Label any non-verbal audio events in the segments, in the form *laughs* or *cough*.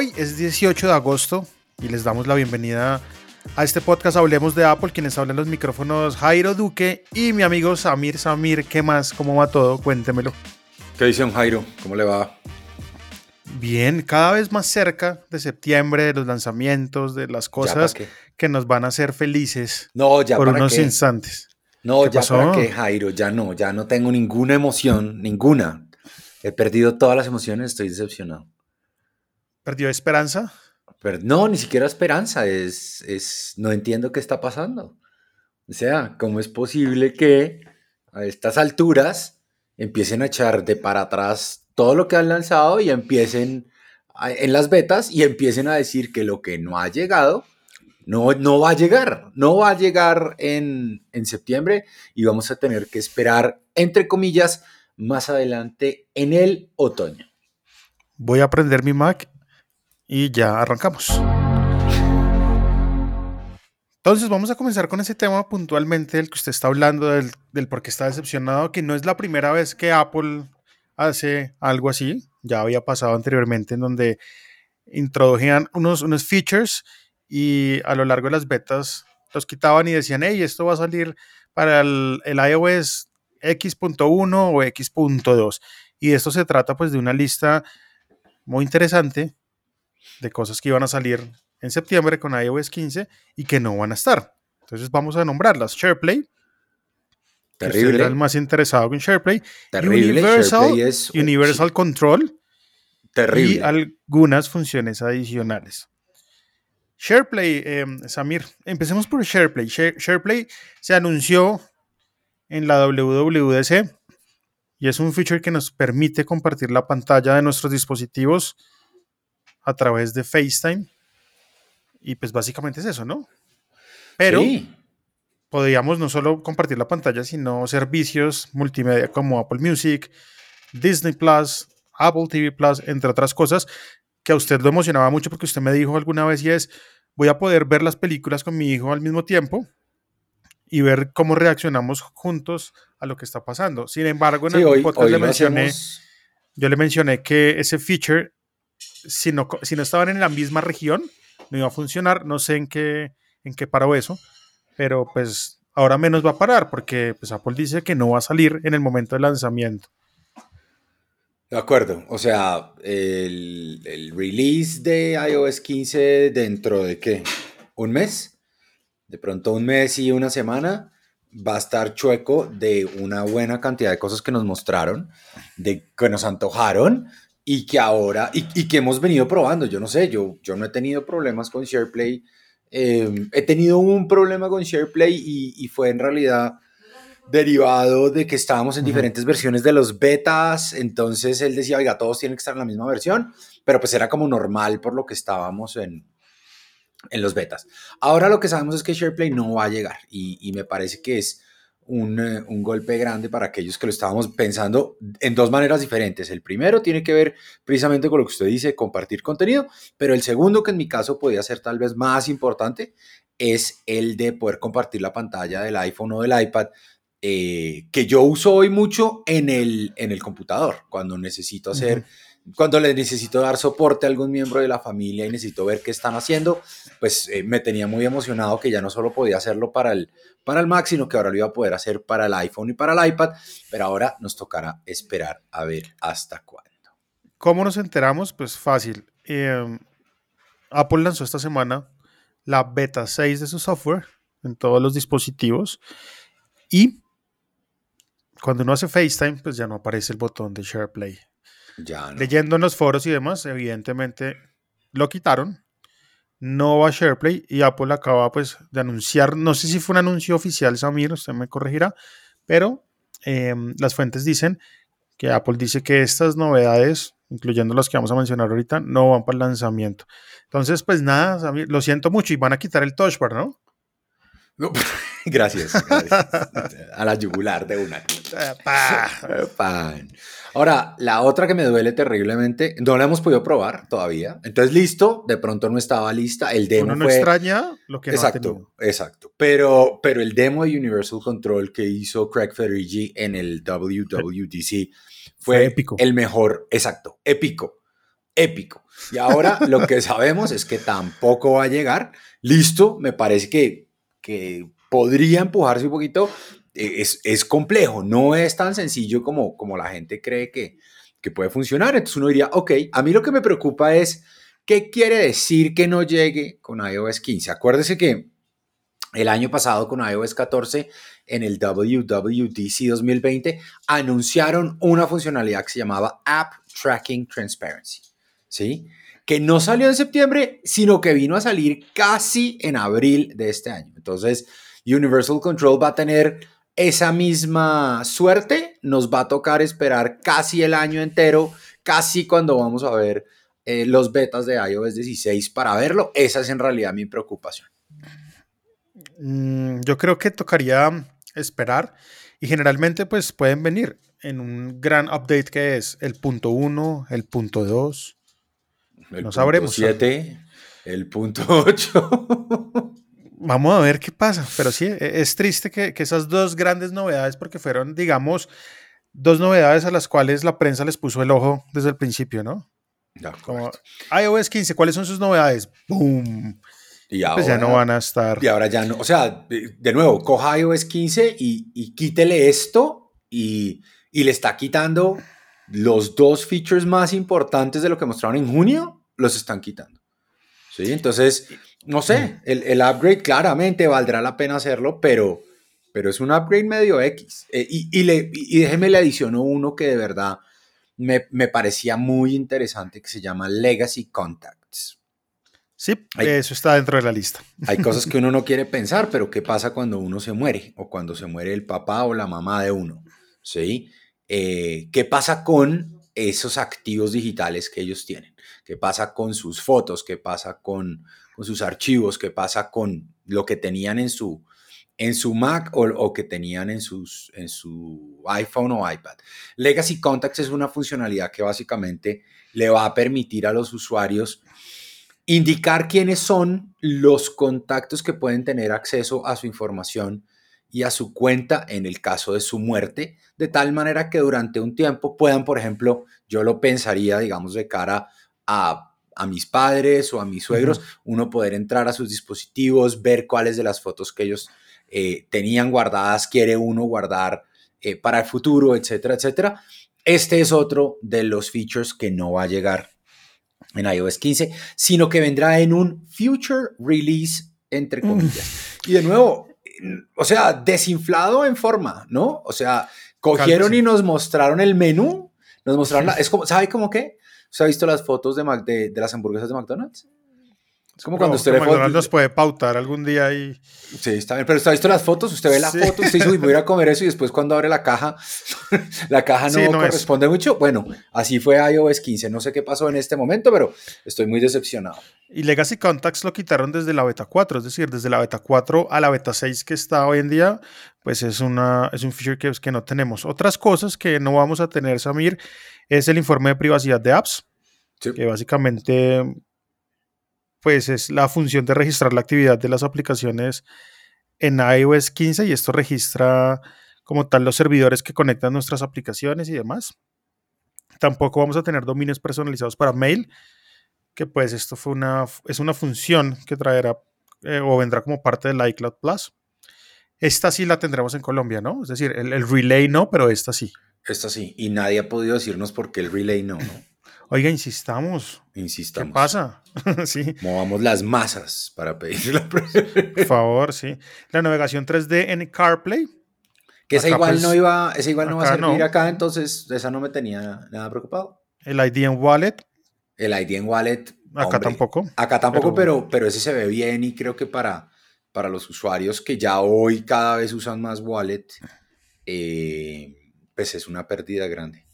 Hoy es 18 de agosto y les damos la bienvenida a este podcast Hablemos de Apple, quienes hablan los micrófonos Jairo Duque y mi amigo Samir. Samir, ¿qué más? ¿Cómo va todo? Cuéntemelo. ¿Qué dice don Jairo? ¿Cómo le va? Bien, cada vez más cerca de septiembre, de los lanzamientos, de las cosas que nos van a hacer felices No, ya por para unos qué. instantes. No, ¿Qué ya pasó? para qué, Jairo, ya no, ya no tengo ninguna emoción, ninguna. He perdido todas las emociones, estoy decepcionado. ¿Perdió esperanza? Pero no, ni siquiera esperanza, es, es, no entiendo qué está pasando. O sea, ¿cómo es posible que a estas alturas empiecen a echar de para atrás todo lo que han lanzado y empiecen a- en las betas y empiecen a decir que lo que no ha llegado no, no va a llegar, no va a llegar en, en septiembre y vamos a tener que esperar, entre comillas, más adelante en el otoño. Voy a prender mi Mac y ya arrancamos. Entonces vamos a comenzar con ese tema puntualmente del que usted está hablando, del, del por qué está decepcionado, que no es la primera vez que Apple hace algo así. Ya había pasado anteriormente en donde introdujían unos, unos features y a lo largo de las betas los quitaban y decían, hey, esto va a salir para el, iOS X.1 o X.2. Y esto se trata pues de una lista muy interesante de cosas que iban a salir en septiembre con iOS 15 y que no van a estar. Entonces vamos a nombrarlas. SharePlay, que Terrible. era el más interesado en SharePlay. Terrible. Universal, SharePlay es- Universal Control Terrible. y algunas funciones adicionales. SharePlay, eh, Samir, empecemos por SharePlay. Share- SharePlay se anunció en la WWDC y es un feature que nos permite compartir la pantalla de nuestros dispositivos a través de FaceTime. Y pues básicamente es eso, ¿no? Pero Sí. podríamos no solo compartir la pantalla, sino servicios multimedia como Apple Music, Disney Plus, Apple TV Plus, entre otras cosas, que a usted lo emocionaba mucho porque usted me dijo alguna vez y es, voy a poder ver las películas con mi hijo al mismo tiempo y ver cómo reaccionamos juntos a lo que está pasando. Sin embargo, en Sí, hoy, podcast hoy le mencioné, hacemos- yo le mencioné que ese feature, si no, si no estaban en la misma región, no iba a funcionar. No sé en qué, en qué paró eso, pero pues ahora menos va a parar porque pues, Apple dice que no va a salir en el momento del lanzamiento. De acuerdo, o sea, el, el release de iOS 15 dentro de qué? ¿Un mes? De pronto un mes y una semana va a estar chueco de una buena cantidad de cosas que nos mostraron, de que nos antojaron y que ahora, y, y que hemos venido probando. Yo no sé, yo, yo no he tenido problemas con SharePlay. eh, he tenido un problema con SharePlay y, y fue en realidad derivado de que estábamos en diferentes versiones de los betas, entonces él decía, oiga, todos tienen que estar en la misma versión, pero pues era como normal por lo que estábamos en, en los betas. Ahora lo que sabemos es que SharePlay no va a llegar y, y me parece que es un, eh, un golpe grande para aquellos que lo estábamos pensando en dos maneras diferentes. El primero tiene que ver precisamente con lo que usted dice, compartir contenido, pero el segundo, que en mi caso podría ser tal vez más importante, es el de poder compartir la pantalla del iPhone o del iPad eh, que yo uso hoy mucho en el, en el computador, cuando necesito hacer, cuando le necesito dar soporte a algún miembro de la familia y necesito ver qué están haciendo, pues eh, me tenía muy emocionado que ya no solo podía hacerlo para el, para el Mac, sino que ahora lo iba a poder hacer para el iPhone y para el iPad, pero ahora nos tocará esperar a ver hasta cuándo. ¿Cómo nos enteramos? Pues fácil. Eh, Apple lanzó esta semana la beta 6 de su software en todos los dispositivos y cuando uno hace FaceTime, pues ya no aparece el botón de SharePlay. Ya no. Leyendo en los foros y demás, evidentemente lo quitaron no va a SharePlay y Apple acaba pues de anunciar, no sé si fue un anuncio oficial, Samir, usted me corregirá, pero em, las fuentes dicen que Apple dice que estas novedades, incluyendo las que vamos a mencionar ahorita, no van para el lanzamiento. Entonces, pues nada, Samir, lo siento mucho y van a quitar el touch bar, ¿no? No, *laughs* gracias, gracias. A la yugular de una. Pan. Ahora, la otra que me duele terriblemente, no la hemos podido probar todavía. Entonces, listo, de pronto no estaba lista. El demo Uno no fue... extraña lo que no ha exacto, tenido. exacto. Pero, pero el demo de Universal Control que hizo Craig Federighi en el WWDC fue, Fue épico. el mejor, exacto, épico, épico. Y ahora lo que sabemos es que tampoco va a llegar. Listo, me parece que, que podría empujarse un poquito. Eh, Es, es complejo, no es tan sencillo como, como la gente cree que, que puede funcionar. Entonces uno diría, ok, a mí lo que me preocupa es qué quiere decir que no llegue con iOS 15. Acuérdese que el año pasado con iOS 14 en el WWDC 2020 anunciaron una funcionalidad que se llamaba App Tracking Transparency, ¿sí? Que no salió en septiembre, sino que vino a salir casi en abril de este año. Entonces, Universal Control va a tener esa misma suerte, nos va a tocar esperar casi el año entero, casi cuando vamos a ver eh, los betas de iOS 16 para verlo. Esa es en realidad mi preocupación. Mm, yo creo que tocaría esperar y generalmente pues pueden venir en un gran update que es el punto 1, el punto 2. El No sabremos. 7, el punto 8. *laughs* Vamos a ver qué pasa, pero sí, e- es triste que, que esas dos grandes novedades, porque fueron, digamos, dos novedades a las cuales la prensa les puso el ojo desde el principio, ¿no? Como iOS 15, ¿cuáles son sus novedades? ¡Boom! y ahora, Pues ya no van a estar. y ahora ya no. O sea, de, de nuevo, coja iOS 15 y, y quítele esto y, y le está quitando los dos features más importantes de lo que mostraron en junio, los están quitando. ¿Sí? Entonces, no sé, el, el upgrade claramente valdrá la pena hacerlo, pero, pero es un upgrade medio X. Eh, y, y, le, y déjeme le adiciono uno que de verdad me, me parecía muy interesante, que se llama Legacy Contacts. Sí, eso está dentro de la lista. Hay cosas que uno no *laughs* quiere pensar, pero ¿qué pasa cuando uno se muere? O cuando se muere el papá o la mamá de uno. ¿Sí? Eh, ¿Qué pasa con esos activos digitales que ellos tienen? ¿Qué pasa con sus fotos? ¿Qué pasa con, con sus archivos? ¿Qué pasa con lo que tenían en su, en su Mac o, o que tenían en, sus, en su iPhone o iPad? Legacy Contacts es una funcionalidad que básicamente le va a permitir a los usuarios indicar quiénes son los contactos que pueden tener acceso a su información y a su cuenta en el caso de su muerte, de tal manera que durante un tiempo puedan, por ejemplo, yo lo pensaría, digamos, de cara a, a mis padres o a mis suegros, uh -huh. uno poder entrar a sus dispositivos, ver cuáles de las fotos que ellos eh, tenían guardadas quiere uno guardar eh, para el futuro, etcétera, etcétera. Este es otro de los features que no va a llegar en iOS 15, sino que vendrá en un future release, entre comillas. Mm. Y de nuevo, o sea, desinflado en forma, ¿no? O sea, cogieron Cálmese. y nos mostraron el menú, nos mostraron, la, es como, ¿sabe cómo qué? ¿Usted ha visto las fotos de, Mac, de, de las hamburguesas de McDonald's? Es como cuando usted le nos puede pautar algún día y... Sí, está bien, pero usted ha visto las fotos, usted ve la sí. foto, usted dice, uy, voy a ir a comer eso y después cuando abre la caja, *laughs* la caja no, sí, no corresponde es. mucho. Bueno, así fue iOS 15, no sé qué pasó en este momento, pero estoy muy decepcionado. Y Legacy Contacts lo quitaron desde la beta 4, es decir, desde la beta 4 a la beta 6 que está hoy en día, pues es, una, es un feature que, que no tenemos. Otras cosas que no vamos a tener, Samir, es el informe de privacidad de apps, sí. que básicamente pues es la función de registrar la actividad de las aplicaciones en iOS 15 y esto registra como tal los servidores que conectan nuestras aplicaciones y demás. Tampoco vamos a tener dominios personalizados para mail, que pues esto fue una, es una función que traerá eh, o vendrá como parte del iCloud Plus. Esta sí la tendremos en Colombia, ¿no? Es decir, el, el relay no, pero esta sí. Esta sí, y nadie ha podido decirnos por qué el relay no, ¿no? Oiga, insistamos. Insistamos. ¿Qué pasa? *laughs* sí. Movamos las masas para pedirle Por favor, sí. La navegación 3D en CarPlay. Que esa igual, pues, no iba, esa igual no va a servir no. acá, entonces esa no me tenía nada preocupado. El ID en Wallet. El ID en Wallet, Acá Hombre, tampoco. Acá tampoco, pero- pero, pero ese se ve bien y creo que para, para los usuarios que ya hoy cada vez usan más wallet, eh, pues es una pérdida grande.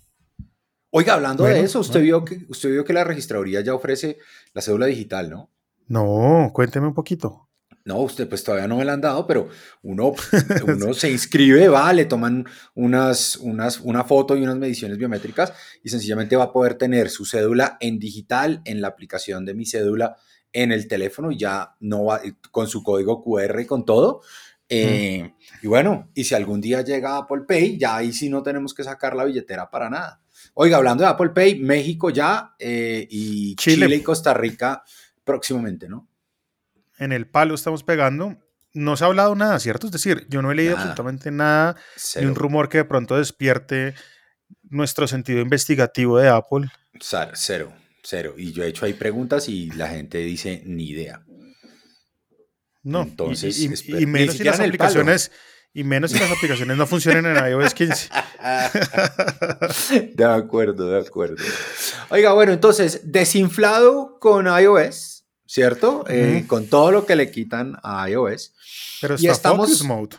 Oiga, hablando de eso, usted vio, que, usted vio que la registraduría ya ofrece la cédula digital, ¿no? No, cuénteme un poquito. No, usted pues todavía no me la han dado, pero uno, *laughs* uno se inscribe, va, le toman unas, unas, una foto y unas mediciones biométricas y sencillamente va a poder tener su cédula en digital en la aplicación de mi cédula en el teléfono y ya no va con su código QR y con todo. Eh, Y bueno, y si algún día llega Apple Pay, ya ahí sí no tenemos que sacar la billetera para nada. Oiga, hablando de Apple Pay, México ya eh, y Chile. Chile y Costa Rica próximamente, ¿no? En el palo estamos pegando. No se ha hablado nada, ¿cierto? Es decir, yo no he leído Nada. absolutamente nada, ni un rumor que de pronto despierte nuestro sentido investigativo de Apple. Cero, cero. Y yo he hecho ahí preguntas y la gente dice ni idea. No, Entonces, y, y- y menos si las palo. Y menos si las aplicaciones no funcionan en iOS 15. *laughs* De acuerdo, de acuerdo. Oiga, bueno, entonces, desinflado con iOS, ¿cierto? Eh, con todo lo que le quitan a iOS. Pero Y está estamos- Focus Mode.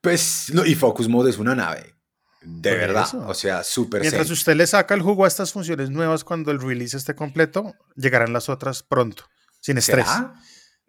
Pues, no, y Focus Mode es una nave. De Por verdad. eso. O sea, súper Mientras zen. usted le saca el jugo a estas funciones nuevas cuando el release esté completo, llegarán las otras pronto, sin estrés.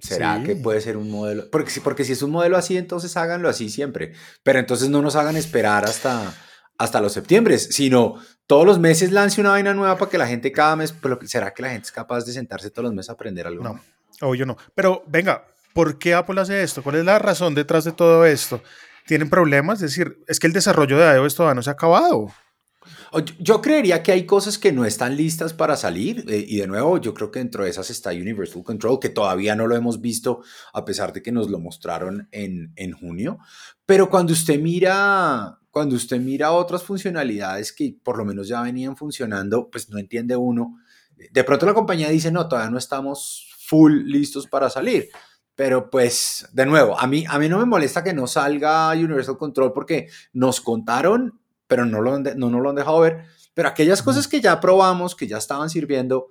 ¿Será? ¿Será Sí. que puede ser un modelo? Porque si, porque si es un modelo así, entonces háganlo así siempre. Pero entonces no nos hagan esperar hasta, hasta los septiembre, sino todos los meses lance una vaina nueva para que la gente cada mes, pero ¿será que la gente es capaz de sentarse todos los meses a aprender algo? No, obvio no. Pero venga, ¿por qué Apple hace esto? ¿Cuál es la razón detrás de todo esto? ¿Tienen problemas? Es decir, es que el desarrollo de iOS todavía no se ha acabado. Yo creería que hay cosas que no están listas para salir eh, y de nuevo yo creo que dentro de esas está Universal Control que todavía no lo hemos visto a pesar de que nos lo mostraron en, en junio. Pero cuando usted mira, cuando usted mira otras funcionalidades que por lo menos ya venían funcionando, pues no entiende uno. De pronto la compañía dice, no, todavía no estamos full listos para salir. Pero pues, de nuevo, a mí, a mí no me molesta que no salga Universal Control porque nos contaron, pero no, lo no nos lo han dejado ver. Pero aquellas cosas que ya probamos, que ya estaban sirviendo,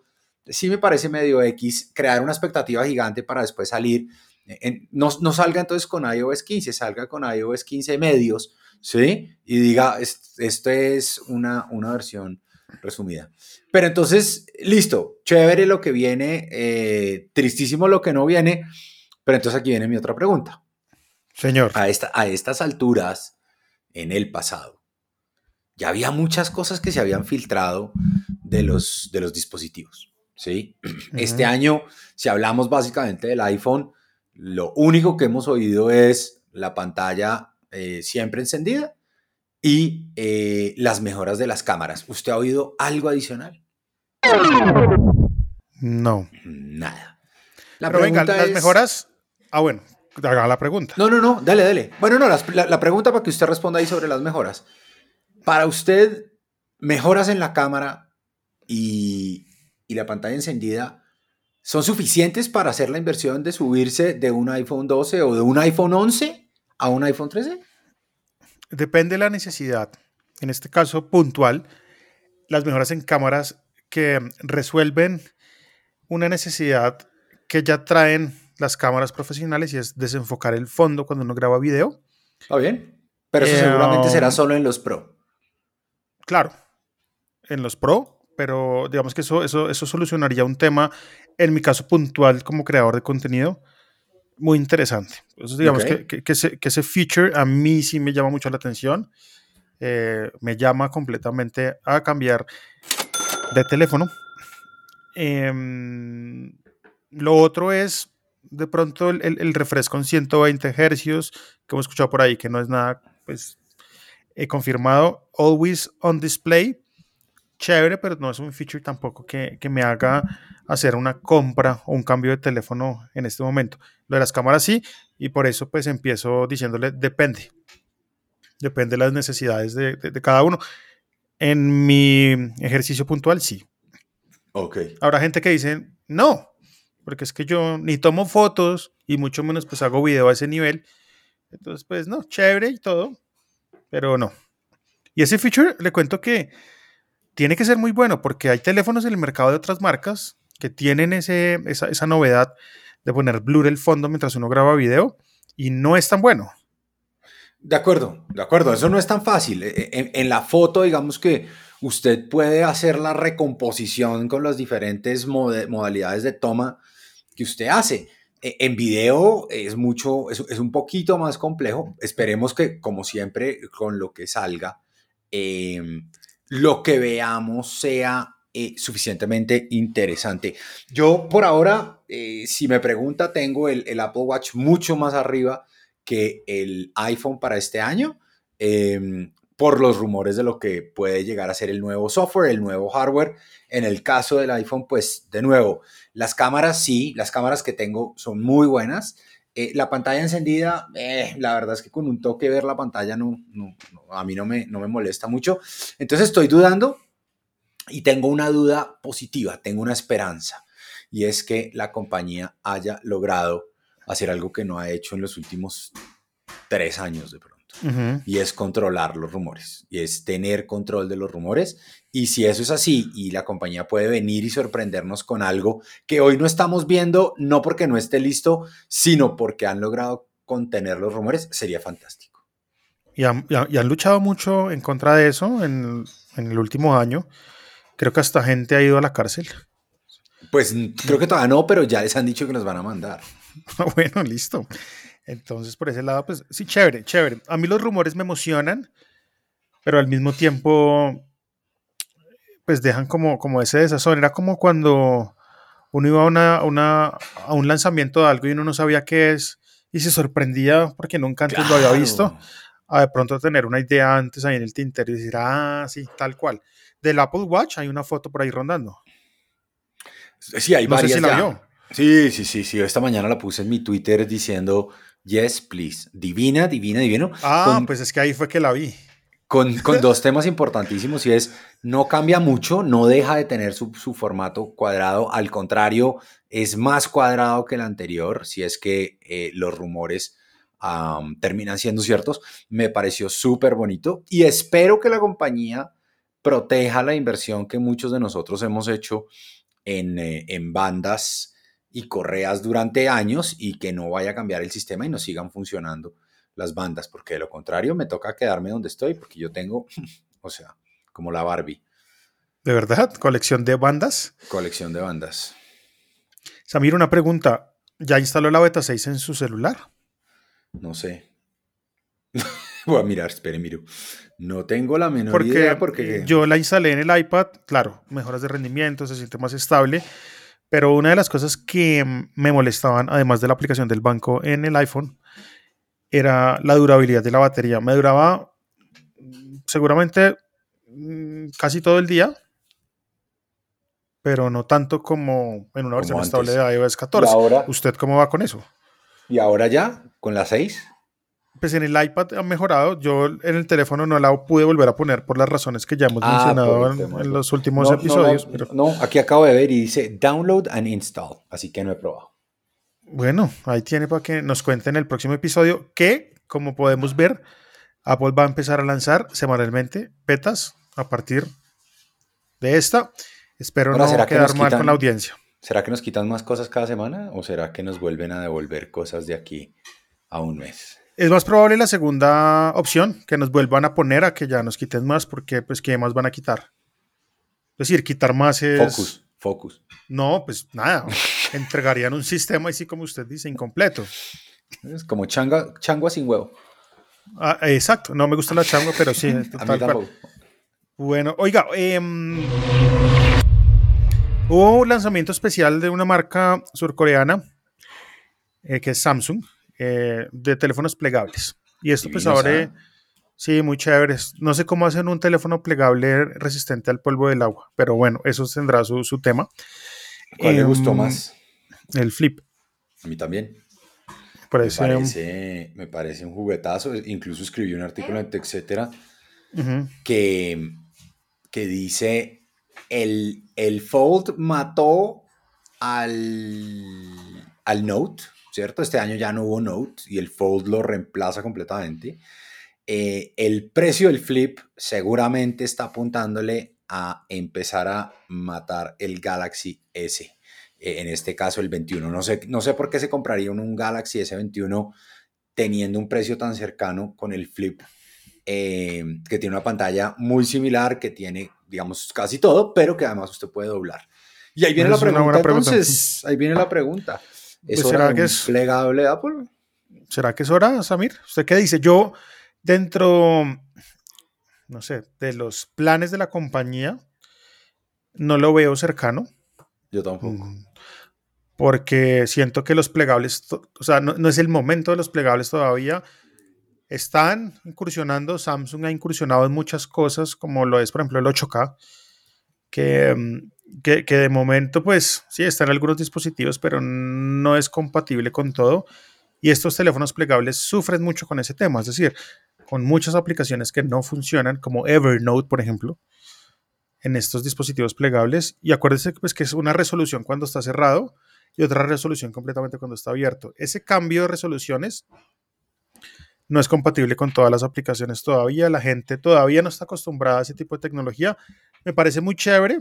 sí me parece medio X crear una expectativa gigante para después salir. en- no, no salga entonces con iOS 15, salga con iOS 15 medios, ¿sí? Y diga, "Es- esto es una, una versión resumida. Pero entonces, listo, chévere lo que viene, eh, tristísimo lo que no viene, pero entonces aquí viene mi otra pregunta. Señor. A, esta, a estas alturas, en el pasado, ya había muchas cosas que se habían filtrado de los, de los dispositivos, ¿sí? *clears throat* Este año, si hablamos básicamente del iPhone, lo único que hemos oído es la pantalla eh, siempre encendida y eh, las mejoras de las cámaras. ¿Usted ha oído algo adicional? No. Nada. La Pero venga, pregunta las es- mejoras. Ah, bueno, haga la pregunta. No, no, no, dale, dale. Bueno, no, las- la, la pregunta para que usted responda ahí sobre las mejoras. Para usted, mejoras en la cámara y, y la pantalla encendida, ¿son suficientes para hacer la inversión de subirse de un iPhone 12 o de un iPhone 11 a un iPhone 13? Depende de la necesidad. En este caso puntual, las mejoras en cámaras que resuelven una necesidad que ya traen las cámaras profesionales y es desenfocar el fondo cuando uno graba video. ¿Está bien? Pero eso Eh, seguramente será um, solo en los Pro. Claro, en los Pro, pero digamos que eso, eso, eso solucionaría un tema, en mi caso puntual como creador de contenido, muy interesante. Entonces, digamos que, que- que ese, que ese feature a mí sí me llama mucho la atención. eh, me llama completamente a cambiar de teléfono. Em, lo otro es de pronto el, el- el refresco en 120 hercios que hemos escuchado por ahí, que no es nada pues, eh, confirmado. Always on display. Chévere, pero no es un feature tampoco que, que me haga hacer una compra o un cambio de teléfono en este momento. Lo de las cámaras sí, y por eso pues empiezo diciéndole depende. Depende de las necesidades de, de- de cada uno. En mi ejercicio puntual sí. Ok. Habrá gente que dice, no, porque es que yo ni tomo fotos y mucho menos pues hago video a ese nivel. Entonces, pues no, chévere y todo, pero no. Y ese feature le cuento que tiene que ser muy bueno porque hay teléfonos en el mercado de otras marcas que tienen ese, esa, esa novedad de poner blur el fondo mientras uno graba video y no es tan bueno. De acuerdo, de acuerdo, eso no es tan fácil. E- En, en la foto, digamos que usted puede hacer la recomposición con las diferentes modalidades de toma que usted hace. E- En video es mucho, es, es un poquito más complejo. Esperemos que, como siempre, con lo que salga, em, lo que veamos sea eh, suficientemente interesante. Yo, por ahora, eh, si me pregunta, tengo el, el Apple Watch mucho más arriba que el iPhone para este año, em, por los rumores de lo que puede llegar a ser el nuevo software, el nuevo hardware. En el caso del iPhone, pues de nuevo, las cámaras sí, las cámaras que tengo son muy buenas. Eh, la pantalla encendida, eh, la verdad es que con un toque ver la pantalla no, a mí no me, no me molesta mucho. Entonces estoy dudando y tengo una duda positiva, tengo una esperanza, y es que la compañía haya logrado hacer algo que no ha hecho en los últimos tres años de pronto, Y es controlar los rumores, y es tener control de los rumores. Y si eso es así y la compañía puede venir y sorprendernos con algo que hoy no estamos viendo, no porque no esté listo, sino porque han logrado contener los rumores, sería fantástico. Y han, y luchado mucho en contra de eso en, en el último año. Creo que hasta gente ha ido a la cárcel. Pues creo que todavía no, pero ya les han dicho que nos van a mandar. *laughs* bueno, listo. Entonces, por ese lado, pues sí, chévere, chévere. A mí los rumores me emocionan, pero al mismo tiempo, pues dejan como, como ese desazón. Era como cuando uno iba a, una, una- a un lanzamiento de algo y uno no sabía qué es y se sorprendía porque nunca antes lo había visto, a de pronto tener una idea antes ahí en el tintero y decir, ah, sí, tal cual. Del Apple Watch hay una foto por ahí rondando. Sí, hay No sé varias si la ya. vio. Sí, sí, sí, sí. Esta mañana la puse en mi Twitter diciendo, yes, please. Divina, divina, divino. Ah, con, pues es que ahí fue que la vi. con, con *laughs* dos temas importantísimos y es, no cambia mucho, no deja de tener su, su formato cuadrado. Al contrario, es más cuadrado que el anterior, si es que eh, los rumores terminan siendo ciertos. Me pareció súper bonito y espero que la compañía proteja la inversión que muchos de nosotros hemos hecho en, eh, en bandas y correas durante años y que no vaya a cambiar el sistema y nos sigan funcionando las bandas, porque de lo contrario me toca quedarme donde estoy, porque yo tengo, *laughs* o sea, como la Barbie, De verdad, colección de bandas. colección de bandas. Samir, una pregunta. ¿Ya instaló la beta 6 en su celular? No sé. *laughs* Voy a mirar, espere, miro. No tengo la menor Porque, idea porque yo la instalé en el iPad, claro, mejoras de rendimiento, se siente más estable, pero una de las cosas que me molestaban, además de la aplicación del banco en el iPhone, era la durabilidad de la batería. Me duraba seguramente mm, casi todo el día, pero no tanto como en una versión Como estable de iOS y 14. ahora, ¿Usted cómo va con eso? y ahora ya, con la 6. Pues en el iPad ha mejorado. Yo en el teléfono no la pude volver a poner por las razones que ya hemos Ah, mencionado en, los últimos No, episodios. no, pero no, aquí acabo de ver y dice download and install, así que no he probado. bueno, ahí tiene para que nos cuente en el próximo episodio que, como podemos ver, Apple va a empezar a lanzar semanalmente betas a partir de esta. Espero Ahora, no ¿será que quedar nos mal quitan- con la audiencia. ¿Será que nos quitan más cosas cada semana o será que nos vuelven a devolver cosas de aquí a un mes? Es más probable la segunda opción, que nos vuelvan a poner a que ya nos quiten más, porque pues ¿qué más van a quitar? Es decir, quitar más es... Focus, focus. No, pues nada. *laughs* Entregarían un sistema así como usted dice, incompleto. Es como changa, changua sin huevo. Ah, exacto, no me gusta la changua, pero sí, *laughs* A mí tal cual. tampoco. Bueno, oiga, em, hubo un lanzamiento especial de una marca surcoreana eh, que es Samsung, eh, de teléfonos plegables. Y esto pues Divinos, abre, ¿ah? sí, muy chévere. No sé cómo hacen un teléfono plegable resistente al polvo del agua, pero bueno, eso tendrá su, su tema. ¿Cuál le gustó Em, más? El flip. A mí también. Me Me parece, me parece un juguetazo. Incluso escribí un artículo en etcétera que, que dice el, el Fold mató al, al Note, ¿cierto? Este año ya no hubo Note y el Fold lo reemplaza completamente. Eh, el precio del Flip seguramente está apuntándole a empezar a matar el Galaxy S. eh, en este caso el 21. No sé, no sé por qué se compraría un, un Galaxy S21 teniendo un precio tan cercano con el Flip, eh, que tiene una pantalla muy similar, que tiene, digamos, casi todo, pero que además usted puede doblar. Y ahí viene la pregunta. entonces, ahí viene la pregunta. ¿Es Pues, hora ¿será de que un es- plegable Apple? ¿Será que es hora, Samir? ¿Usted qué dice? Yo, dentro, no sé, de los planes de la compañía, no lo veo cercano. Yo tampoco. Mm, Porque siento que los plegables, o sea, no, no es el momento de los plegables todavía. Están incursionando, Samsung ha incursionado en muchas cosas, como lo es, por ejemplo, el 8K, que, mm, que, de momento, pues, sí, están algunos dispositivos, pero no es compatible con todo. Y estos teléfonos plegables sufren mucho con ese tema, es decir, con muchas aplicaciones que no funcionan, como Evernote, por ejemplo, en estos dispositivos plegables. Y acuérdense pues, que es una resolución cuando está cerrado y otra resolución completamente cuando está abierto. Ese cambio de resoluciones no es compatible con todas las aplicaciones todavía. La gente todavía no está acostumbrada a ese tipo de tecnología. Me parece muy chévere.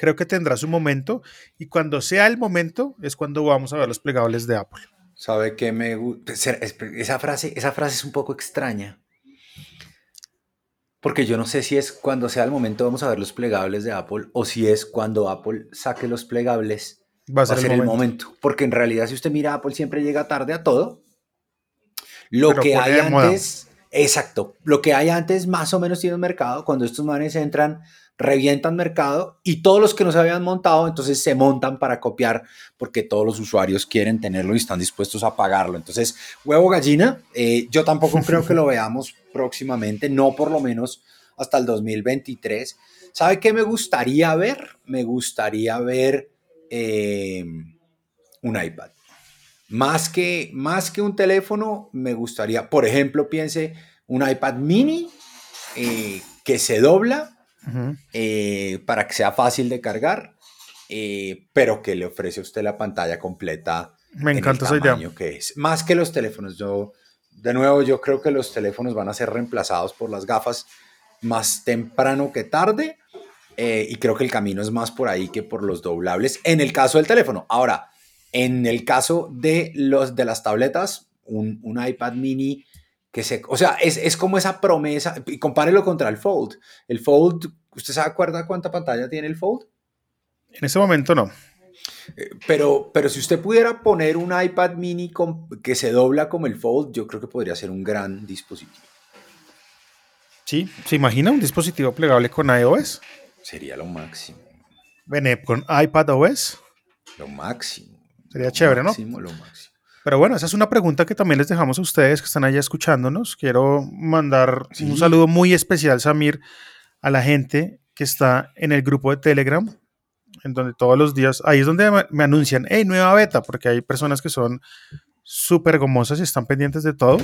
Creo que tendrá su momento y cuando sea el momento es cuando vamos a ver los plegables de Apple. ¿Sabe qué me gusta? Esa frase, esa frase es un poco extraña. Porque yo no sé si es cuando sea el momento vamos a ver los plegables de Apple o si es cuando Apple saque los plegables Va a ser, el momento. Porque en realidad si usted mira Apple siempre llega tarde a todo. Lo Pero que hay moda. antes, exacto, lo que hay antes más o menos tiene un mercado. Cuando estos manes entran, revientan mercado y todos los que no se habían montado, entonces se montan para copiar porque todos los usuarios quieren tenerlo y están dispuestos a pagarlo. Entonces, huevo gallina, eh, yo tampoco *laughs* creo que lo veamos próximamente, no por lo menos hasta el 2023. ¿Sabe qué me gustaría ver? Me gustaría ver eh, un iPad. Más que, más que un teléfono, me gustaría, por ejemplo, piense un iPad mini eh, que se dobla Eh, para que sea fácil de cargar, eh, pero que le ofrece a usted la pantalla completa. Me en el encanta esa idea. tamaño que es. Más que los teléfonos. Yo, de nuevo, yo creo que los teléfonos van a ser reemplazados por las gafas más temprano que tarde. eh, y creo que el camino es más por ahí que por los doblables en el caso del teléfono. Ahora, en el caso de, los, de las tabletas, un, un iPad mini que se... O sea, es, es como esa promesa, y compárelo contra el Fold. El Fold, ¿usted se acuerda cuánta pantalla tiene el Fold? En ese momento no. Eh, Pero, pero si usted pudiera poner un iPad mini con- que se dobla como el Fold, yo creo que podría ser un gran dispositivo. Sí, ¿se imagina un dispositivo plegable con iOS? Sería lo máximo. Vene con iPad OS. Lo máximo. Sería lo chévere, ¿no? máximo, Lo máximo. Pero bueno, esa es una pregunta que también les dejamos a ustedes que están allá escuchándonos. Quiero mandar Sí. un saludo muy especial, Samir, a la gente que está en el grupo de Telegram, en donde todos los días, ahí es donde me- anuncian, hey, nueva beta, porque hay personas que son súper gomosas y están pendientes de todo.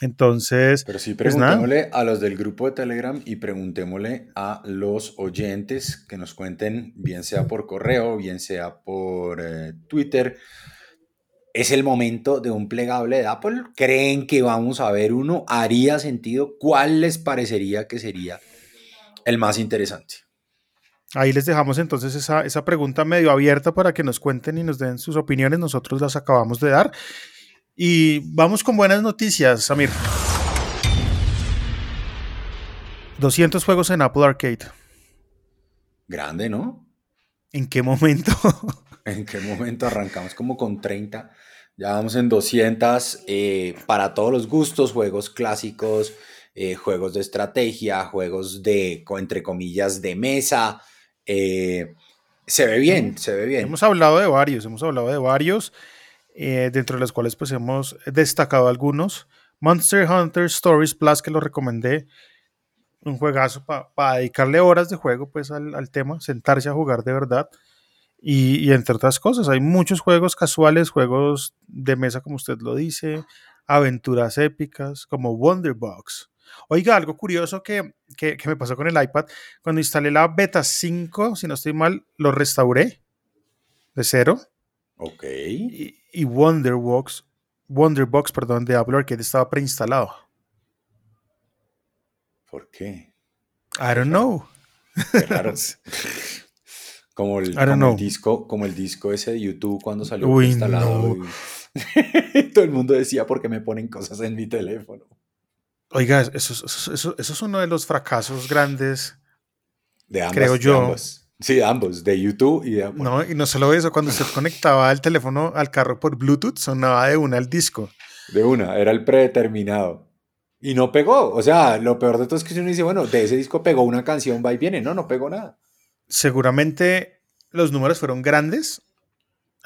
Entonces, Pero sí, Pues preguntémosle a los del grupo de Telegram y preguntémosle a los oyentes que nos cuenten, bien sea por correo, bien sea por eh, Twitter. ¿Es el momento de un plegable de Apple? ¿Creen que vamos a ver uno? ¿Haría sentido? ¿Cuál les parecería que sería el más interesante? ahí les dejamos entonces esa, esa pregunta medio abierta para que nos cuenten y nos den sus opiniones. Nosotros las acabamos de dar. Y vamos con buenas noticias, Samir. 200 juegos en Apple Arcade. Grande, ¿no? ¿En qué momento? *laughs* ¿En qué momento arrancamos? Como con 30. Ya vamos en 200 eh, para todos los gustos, juegos clásicos, eh, juegos de estrategia, juegos de, entre comillas, de mesa. eh, se ve bien, se ve bien. hemos hablado de varios, hemos hablado de varios, dentro de los cuales pues hemos destacado algunos. Monster Hunter Stories Plus, que lo recomendé, un juegazo para dedicarle horas de juego pues al, al tema, sentarse a jugar de verdad. Y, y entre otras cosas, hay muchos juegos casuales, juegos de mesa como usted lo dice, aventuras épicas como Wonderbox. Oiga, algo curioso que, que, que me pasó con el iPad, cuando instalé la beta 5, si no estoy mal, lo restauré de cero Ok. y, y Wonderbox, Wonderbox, perdón, de Apple Arcade estaba preinstalado. ¿Por qué? I don't know. Qué raro. *laughs* Como el, como el disco, como el disco ese de YouTube cuando salió Uy, instalado. no. y- *laughs* Todo el mundo decía por qué me ponen cosas en mi teléfono. Oiga, eso, es- eso, eso- eso es uno de los fracasos grandes, De ambos. Creo de yo. ambos. Sí, de ambos, de YouTube y de Apple. ¿no? Y no solo eso, cuando usted conectaba el teléfono al carro por Bluetooth, sonaba de una el disco. De una, era el predeterminado. Y no pegó. O sea, lo peor de todo es que uno dice, bueno, de ese disco pegó una canción, va y viene. No, no pegó nada. Seguramente los números fueron grandes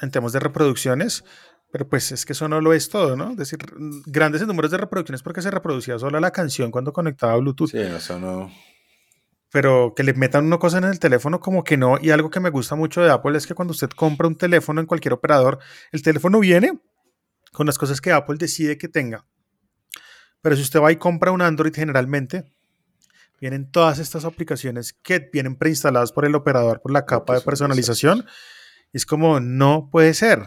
en temas de reproducciones, pero pues es que eso no lo es todo, ¿no? Es decir, grandes en números de reproducciones porque se reproducía solo la canción cuando conectaba a Bluetooth. Sí, eso no. pero que le metan una cosa en el teléfono como que no. Y algo que me gusta mucho de Apple es que cuando usted compra un teléfono en cualquier operador, el teléfono viene con las cosas que Apple decide que tenga. Pero si usted va y compra un Android generalmente, vienen todas estas aplicaciones que vienen preinstaladas por el operador, por la capa de personalización. Y es como, no puede ser.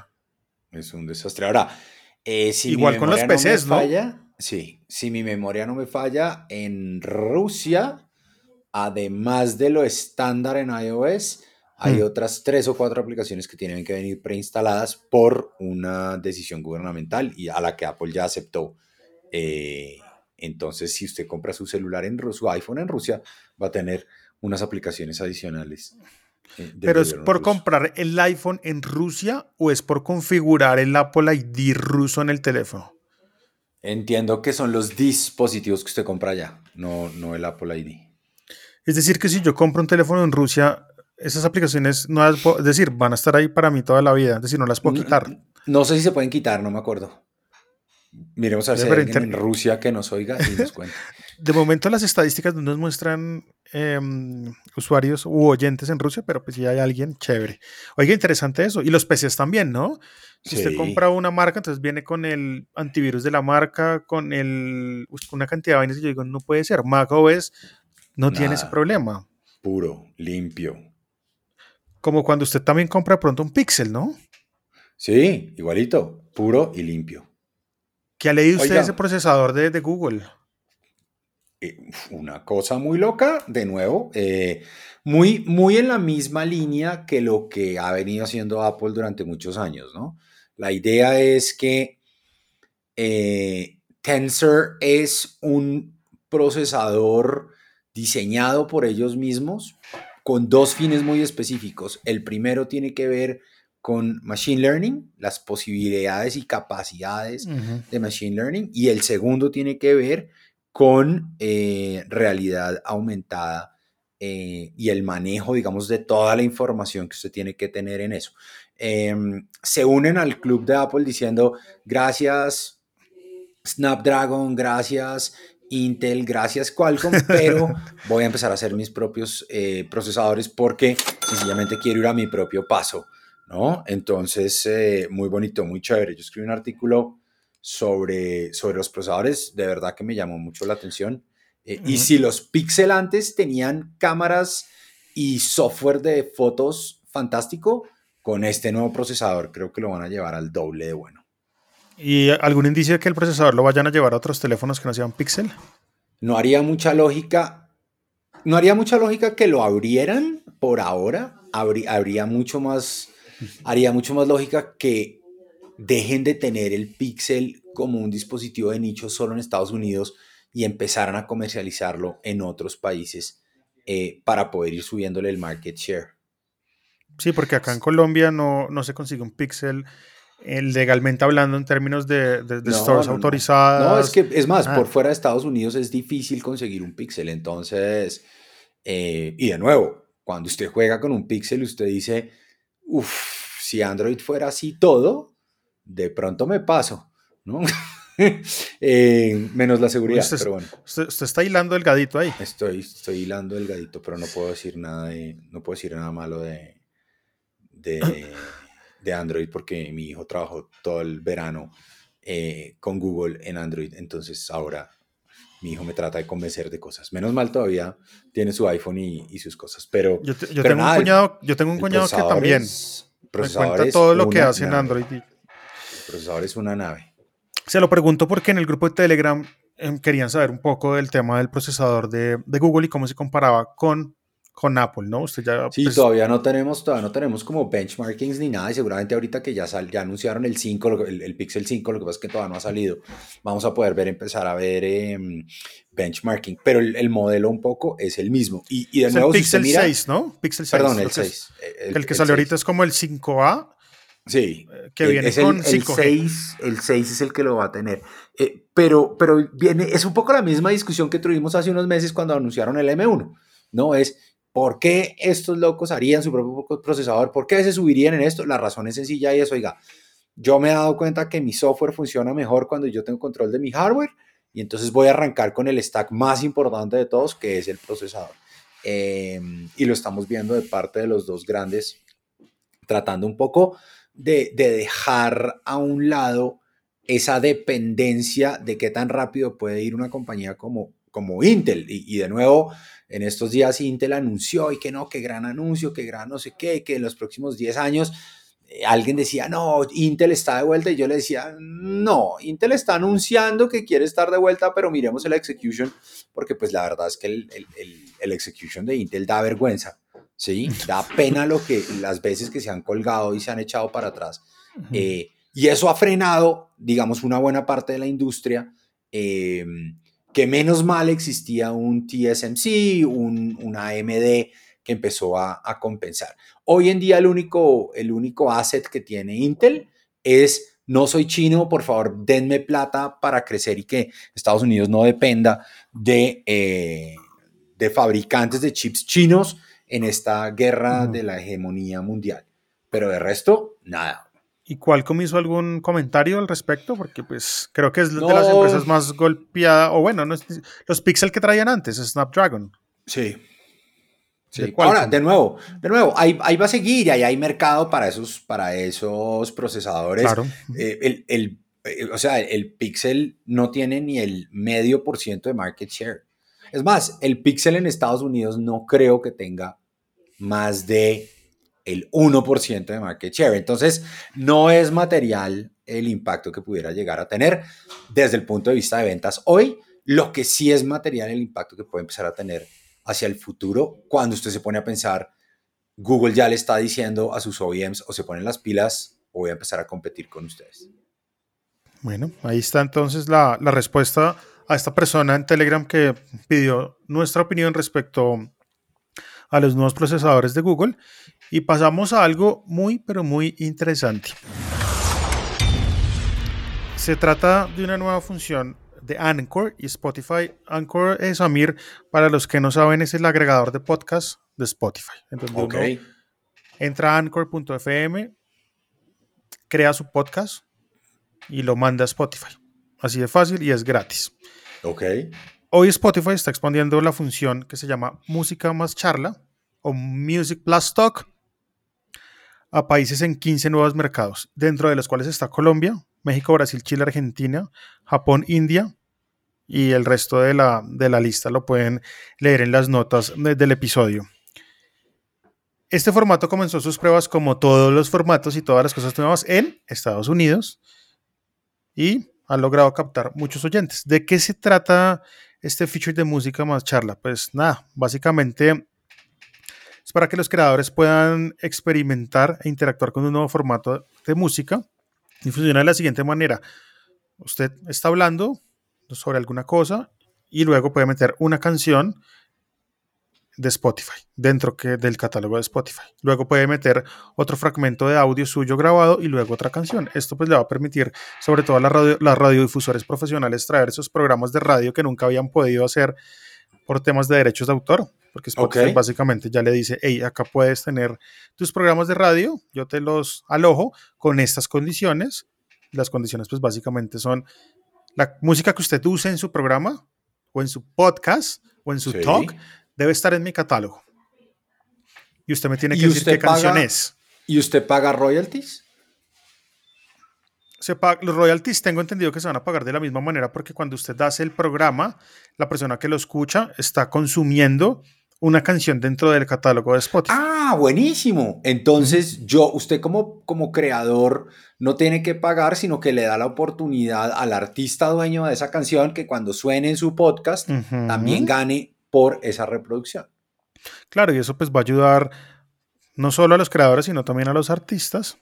Es un desastre. Ahora, eh, si Igual con los memoria no me PCs, ¿no? falla, sí, si mi memoria no me falla, en Rusia, además de lo estándar en iOS, hay Hmm. otras tres o cuatro aplicaciones que tienen que venir preinstaladas por una decisión gubernamental y a la que Apple ya aceptó. Eh, entonces, si usted compra su celular en su iPhone en Rusia, va a tener unas aplicaciones adicionales. eh, Pero es por ruso. comprar el iPhone en Rusia o es por configurar el Apple ID ruso en el teléfono. Entiendo que son los dispositivos que usted compra allá, no, no el Apple ID. Es decir, que si yo compro un teléfono en Rusia, esas aplicaciones no las puedo, es decir, van a estar ahí para mí toda la vida, es decir, no las puedo quitar. No, no sé si se pueden quitar, no me acuerdo. Miremos a ver si hay alguien en Rusia que nos oiga y nos *laughs* cuente. De momento las estadísticas no nos muestran em, usuarios u oyentes en Rusia, pero pues si hay alguien, chévere. Oiga, interesante eso. Y los PCs también, ¿no? Si usted compra una marca, entonces viene con el antivirus de la marca, con el, uf, una cantidad de vainas y yo digo, no puede ser. Mac OS no tiene ese problema. Puro, limpio. Como cuando usted también compra pronto un Pixel, ¿no? Sí, igualito, puro y limpio. ¿Qué ha leído usted Oiga. ese procesador de, de Google? Eh, Una cosa muy loca, de nuevo, eh, muy, muy en la misma línea que lo que ha venido haciendo Apple durante muchos años, ¿no? La idea es que eh, Tensor es un procesador diseñado por ellos mismos con dos fines muy específicos. El primero tiene que ver con Machine Learning, las posibilidades y capacidades de Machine Learning, y el segundo tiene que ver con eh, realidad aumentada eh, y el manejo, digamos, de toda la información que usted tiene que tener en eso. Em, se unen al club de Apple diciendo gracias Snapdragon, gracias Intel, gracias Qualcomm, *laughs* pero voy a empezar a hacer mis propios eh, procesadores porque sencillamente quiero ir a mi propio paso, ¿no? Entonces, eh, muy bonito, muy chévere. Yo escribí un artículo sobre, sobre los procesadores, de verdad que me llamó mucho la atención. Eh, Y si los Pixel antes tenían cámaras y software de fotos fantástico, con este nuevo procesador creo que lo van a llevar al doble de bueno. ¿Y algún indicio de que el procesador lo vayan a llevar a otros teléfonos que no sean Pixel? No haría mucha lógica, no haría mucha lógica que lo abrieran por ahora, habría, habría mucho más, haría mucho más lógica que dejen de tener el Pixel como un dispositivo de nicho solo en Estados Unidos y empezaran a comercializarlo en otros países eh, para poder ir subiéndole el market share. Sí, porque acá en Colombia no, no se consigue un Pixel eh, legalmente hablando en términos de, de- de No, stores no, no. autorizadas. No, es que es más, Ah. por fuera de Estados Unidos es difícil conseguir un Pixel. Entonces, eh, y de nuevo, cuando usted juega con un Pixel, usted dice, uff, si Android fuera así todo, de pronto me paso, ¿no? *laughs* Eh, menos la seguridad, Usted- pero bueno, Usted, usted está hilando el gadito ahí. estoy, estoy hilando el gadito, pero no puedo decir nada de, no puedo decir nada malo de, de, *coughs* de Android porque mi hijo trabajó todo el verano eh, con Google en Android, entonces ahora mi hijo me trata de convencer de cosas. Menos mal todavía tiene su iPhone y, y sus cosas, pero Yo, te- yo pero tengo nada, un cuñado, yo tengo un cuñado que también es- me procesador cuenta todo lo que hace en. Android. y- El procesador es una nave. Se lo pregunto porque en el grupo de Telegram em, querían saber un poco del tema del procesador de, de Google y cómo se comparaba con con Apple, ¿no? Usted ya... Sí, pues, todavía no tenemos, todavía no tenemos como benchmarkings ni nada y seguramente ahorita que ya, sal, ya anunciaron el 5, lo que- el, el Pixel 5, lo que pasa es que todavía no ha salido, vamos a poder ver, empezar a ver em, benchmarking, pero el, el modelo un poco es el mismo. Y, y de es el nuevo, si usted Pixel mira, 6, ¿no? Pixel 6. perdón, el que es- 6. El, que salió ahorita es como el 5A, Sí, que el- viene es el- con el, 5G. 6, el 6 es el que lo va a tener. Eh, pero, pero viene, es un poco la misma discusión que tuvimos hace unos meses cuando anunciaron el M1. No es por qué estos locos harían su propio procesador, por qué se subirían en esto. La razón es sencilla y es, oiga, yo me he dado cuenta que mi software funciona mejor cuando yo tengo control de mi hardware y entonces voy a arrancar con el stack más importante de todos, que es el procesador. Eh, y lo estamos viendo de parte de los dos grandes, tratando un poco de, de dejar a un lado esa dependencia de qué tan rápido puede ir una compañía como, como Intel. Y de nuevo, en estos días Intel anunció y que no, qué gran anuncio, qué gran no sé qué, que en los próximos 10 años eh, alguien decía, no, Intel está de vuelta y yo le decía, no, Intel está anunciando que quiere estar de vuelta, pero miremos el execution, porque pues la verdad es que el, el, el, el execution de Intel da vergüenza, ¿sí? *laughs* Da pena lo que, las veces que se han colgado y se han echado para atrás. Eh, y eso ha frenado, digamos, una buena parte de la industria, eh, que menos mal existía un TSMC, un, AMD que empezó a, a, compensar. Hoy en día el único, el único asset que tiene Intel es, no soy chino, por favor, denme plata para crecer y que Estados Unidos no dependa de, eh, de fabricantes de chips chinos en esta guerra de la hegemonía mundial. Pero de resto, nada. ¿Y Qualcomm hizo algún comentario al respecto? Porque pues creo que es no. de las empresas más golpeadas, o bueno, no es, los Pixel que traían antes, Snapdragon. Sí. sí. De Ahora, de nuevo, de nuevo, ahí, ahí, va a seguir y ahí hay mercado para esos, para esos procesadores. Claro. Eh, el, el, eh, o sea, el Pixel no tiene ni el medio por ciento de market share. Es más, el Pixel en Estados Unidos no creo que tenga más de el 1% de market share. Entonces, no es material el impacto que pudiera llegar a tener desde el punto de vista de ventas hoy. Lo que sí es material el impacto que puede empezar a tener hacia el futuro cuando usted se pone a pensar, Google ya le está diciendo a sus OEMs o se ponen las pilas o voy a empezar a competir con ustedes. Bueno, ahí está entonces la, la respuesta a esta persona en Telegram que pidió nuestra opinión respecto a los nuevos procesadores de Google y pasamos a algo muy pero muy interesante. Se trata de una nueva función de Anchor y Spotify. Anchor es Amir, para los que no saben, es el agregador de podcast de Spotify. Entonces, okay. entra a anchor.fm, crea su podcast y lo manda a Spotify. Así de fácil y es gratis. Ok. Hoy Spotify está expandiendo la función que se llama Música más Charla o Music Plus Talk a países en 15 nuevos mercados, dentro de los cuales está Colombia, México, Brasil, Chile, Argentina, Japón, India y el resto de la, de la lista lo pueden leer en las notas de, del episodio. Este formato comenzó sus pruebas como todos los formatos y todas las cosas nuevas en Estados Unidos y ha logrado captar muchos oyentes. ¿De qué se trata este feature de música más charla? Pues nada, básicamente es para que los creadores puedan experimentar e interactuar con un nuevo formato de música y funciona de la siguiente manera. Usted está hablando sobre alguna cosa y luego puede meter una canción de Spotify dentro que del catálogo de Spotify. Luego puede meter otro fragmento de audio suyo grabado y luego otra canción. Esto pues le va a permitir, sobre todo a las radio, las radiodifusores profesionales, traer esos programas de radio que nunca habían podido hacer por temas de derechos de autor. Porque Spotify okay. básicamente ya le dice, hey, acá puedes tener tus programas de radio, yo te los alojo con estas condiciones. Las condiciones pues básicamente son la música que usted use en su programa o en su podcast o en su sí. talk debe estar en mi catálogo. Y usted me tiene que decir qué paga, canción es. ¿Y usted paga royalties? Se paga, los royalties tengo entendido que se van a pagar de la misma manera porque cuando usted hace el programa, la persona que lo escucha está consumiendo una canción dentro del catálogo de Spotify. Ah, buenísimo. Entonces, yo, usted como, como creador no tiene que pagar, sino que le da la oportunidad al artista dueño de esa canción que cuando suene en su podcast uh -huh. también gane por esa reproducción. Claro, y eso pues va a ayudar no solo a los creadores, sino también a los artistas,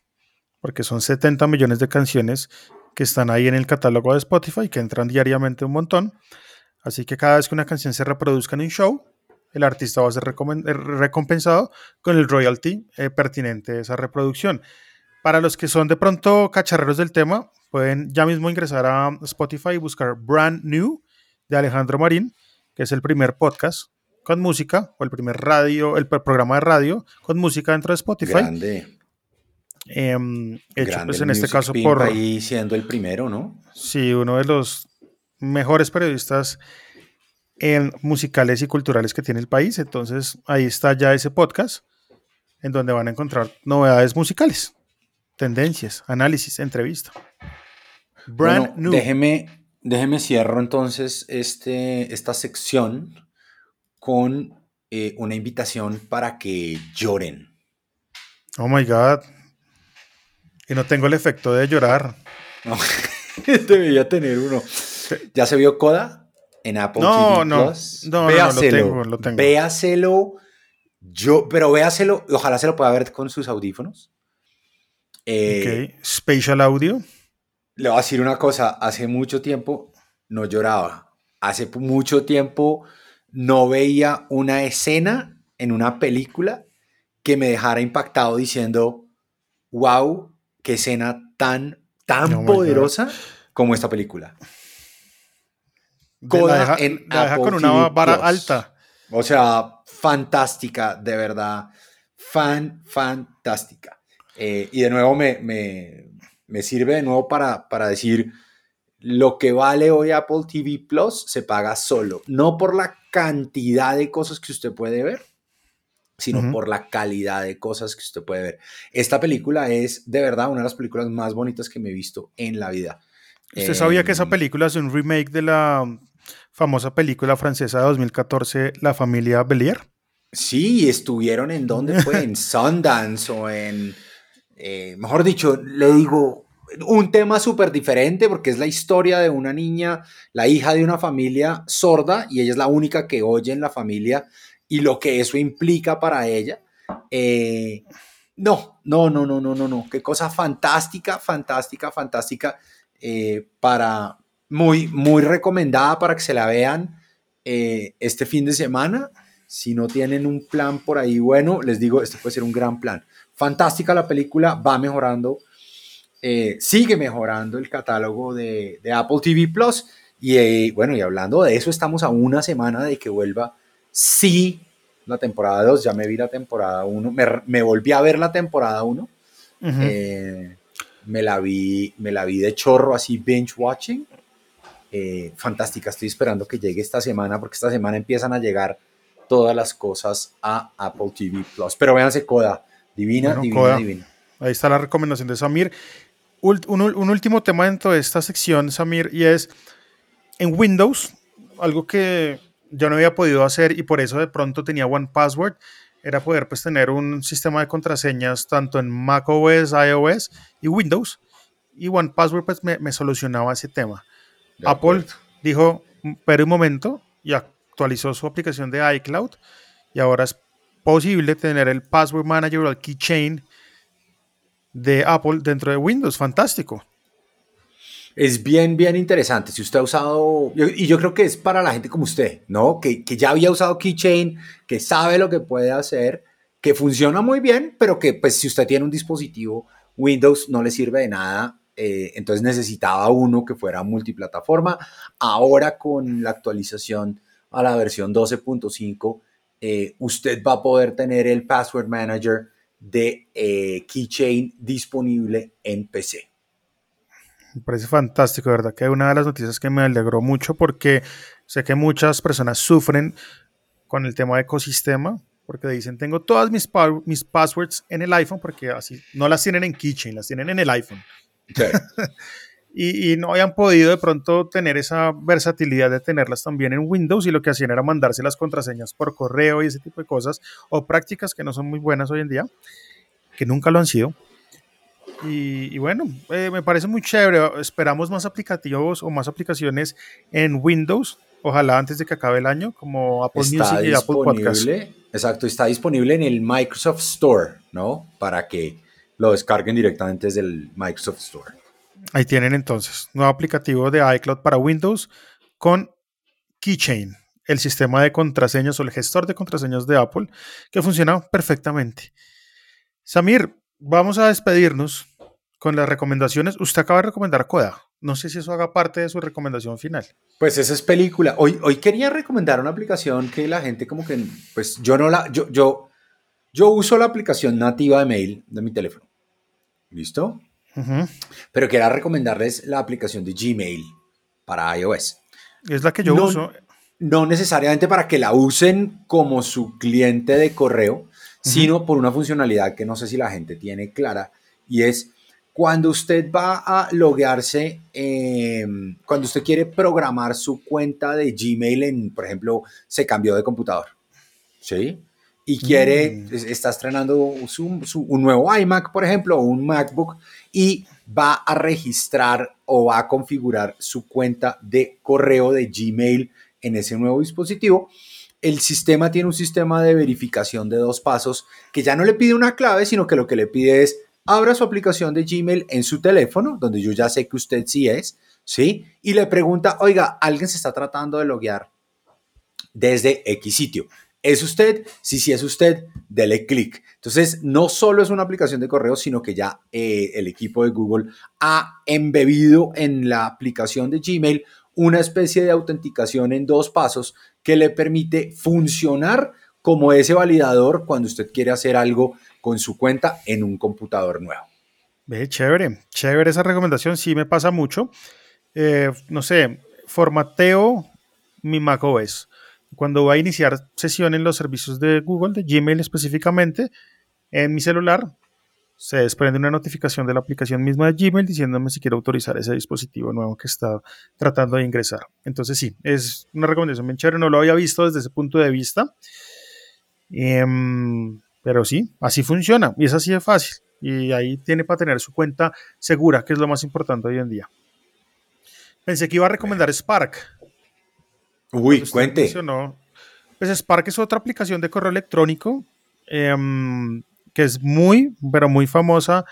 porque son 70 millones de canciones que están ahí en el catálogo de Spotify, que entran diariamente un montón. Así que cada vez que una canción se reproduzca en un show, el artista va a ser eh, recompensado con el royalty eh, pertinente de esa reproducción. Para los que son de pronto cacharreros del tema, pueden ya mismo ingresar a Spotify y buscar Brand New de Alejandro Marín, que es el primer podcast con música, o el primer radio, el programa de radio con música dentro de Spotify. Grande. Em, hecho pues en este caso por... Ahí siendo el primero, ¿no? Sí, uno de los mejores periodistas en musicales y culturales que tiene el país. Entonces ahí está ya ese podcast en donde van a encontrar novedades musicales, tendencias, análisis, entrevista. Brand new. Déjeme, déjeme cierro entonces este, esta sección con eh, una invitación para que lloren. Oh my God. Y no tengo el efecto de llorar. No, *laughs* debería tener uno. ¿Ya se vio Coda en Apple no, TV no, Plus? No, véaselo, lo tengo, Véaselo. Yo, pero véaselo, ojalá se lo pueda ver con sus audífonos. Eh, ok, Spatial Audio. Le voy a decir una cosa, hace mucho tiempo no lloraba. Hace mucho tiempo no veía una escena en una película que me dejara impactado diciendo, wow, qué escena tan, tan poderosa como esta película. Coda en con una vara alta. O sea, fantástica, de verdad. Fan, fantástica. Eh, y de nuevo me, me, sirve de nuevo para, para decir, lo que vale hoy Apple TV Plus se paga solo, no por la cantidad de cosas que usted puede ver, sino por la calidad de cosas que usted puede ver. Esta película es de verdad una de las películas más bonitas que me he visto en la vida. ¿Usted sabía que esa em, película es un remake de la famosa película francesa de 2014, La familia Belier? Sí, estuvieron en dónde fue, en *laughs* Sundance o en, eh, mejor dicho, le digo, un tema súper diferente porque es la historia de una niña, la hija de una familia sorda y ella es la única que oye en la familia y lo que eso implica para ella. no, no, no, no, no, no, no. Qué cosa fantástica, fantástica, fantástica para muy, muy recomendada para que se la vean este fin de semana. Si no tienen un plan por ahí bueno, les digo, este puede ser un gran plan. Fantástica la película, va mejorando eh, sigue mejorando el catálogo de, Apple TV Plus. Y eh, bueno, y hablando de eso, estamos a una semana de que vuelva, sí, la temporada 2. Ya me vi la temporada 1, me, volví a ver la temporada 1. Eh, me, la vi, me la vi de chorro, así binge watching. fantástica, estoy esperando que llegue esta semana porque esta semana empiezan a llegar todas las cosas a Apple TV Plus. Pero véanse Coda, divina, divina, divina. Ahí está la recomendación de Samir un, último tema dentro de esta sección, Samir, y es en Windows, algo que yo no había podido hacer y por eso de pronto tenía One Password, era poder pues tener un sistema de contraseñas tanto en macOS, iOS y Windows. Y One Password pues me, solucionaba ese tema. Apple dijo, pero un momento, y actualizó su aplicación de iCloud y ahora es posible tener el Password Manager o el Keychain de Apple dentro de Windows. Fantástico. Es bien, bien interesante. Si usted ha usado, y yo creo que es para la gente como usted, ¿no? Que, ya había usado Keychain, que sabe lo que puede hacer, que funciona muy bien, pero que pues si usted tiene un dispositivo Windows no le sirve de nada. Eh, entonces necesitaba uno que fuera multiplataforma. Ahora con la actualización a la versión 12.5, eh, usted va a poder tener el Password Manager de eh, Keychain disponible en PC. Me parece fantástico, ¿verdad? Que una de las noticias que me alegró mucho porque sé que muchas personas sufren con el tema de ecosistema porque dicen, tengo todas mis, mis passwords en el iPhone porque así no las tienen en Keychain, las tienen en el iPhone. *laughs* y, no habían podido de pronto tener esa versatilidad de tenerlas también en Windows y lo que hacían era mandarse las contraseñas por correo y ese tipo de cosas o prácticas que no son muy buenas hoy en día, que nunca lo han sido. Y, bueno, eh, me parece muy chévere. Esperamos más aplicativos o más aplicaciones en Windows. Ojalá antes de que acabe el año, como Apple Music y Apple Podcast. Exacto, está disponible en el Microsoft Store, ¿no? Para que lo descarguen directamente desde el Microsoft Store. Ahí tienen entonces, nuevo aplicativo de iCloud para Windows con Keychain, el sistema de contraseñas o el gestor de contraseñas de Apple, que funciona perfectamente. Samir, vamos a despedirnos con las recomendaciones. Usted acaba de recomendar Coda. No sé si eso haga parte de su recomendación final. Pues esa es película. Hoy, hoy quería recomendar una aplicación que la gente como que, pues yo no la, yo, yo, yo uso la aplicación nativa de mail de mi teléfono. ¿Listo? Pero quería recomendarles la aplicación de Gmail para iOS. Es la que yo uso. No necesariamente para que la usen como su cliente de correo, sino por una funcionalidad que no sé si la gente tiene clara, y es cuando usted va a loguearse, em, cuando usted quiere programar su cuenta de Gmail en, por ejemplo, se cambió de computador, ¿sí? Y quiere, mm. está estrenando un nuevo iMac, por ejemplo, o un MacBook, y va a registrar o va a configurar su cuenta de correo de Gmail en ese nuevo dispositivo. El sistema tiene un sistema de verificación de dos pasos que ya no le pide una clave, sino que lo que le pide es abra su aplicación de Gmail en su teléfono, donde yo ya sé que usted sí es, ¿sí? Y le pregunta, oiga, alguien se está tratando de loguear desde X sitio. ¿Es usted? Si sí es usted, dele clic. Entonces, no solo es una aplicación de correo, sino que ya eh, el equipo de Google ha embebido en la aplicación de Gmail una especie de autenticación en dos pasos que le permite funcionar como ese validador cuando usted quiere hacer algo con su cuenta en un computador nuevo. Ve, chévere, chévere esa recomendación, sí me pasa mucho. Eh, no sé, formateo mi macOS cuando va a iniciar sesión en los servicios de Google, de Gmail específicamente, en mi celular, se desprende una notificación de la aplicación misma de Gmail diciéndome si quiero autorizar ese dispositivo nuevo que está tratando de ingresar. Entonces sí, es una recomendación bien chévere, no lo había visto desde ese punto de vista. Em, pero sí, así funciona y es así de fácil. Y ahí tiene para tener su cuenta segura, que es lo más importante hoy en día. Pensé que iba a recomendar Spark, Uy, cuente. Pues Spark es otra aplicación de correo electrónico em, que es muy, pero muy famosa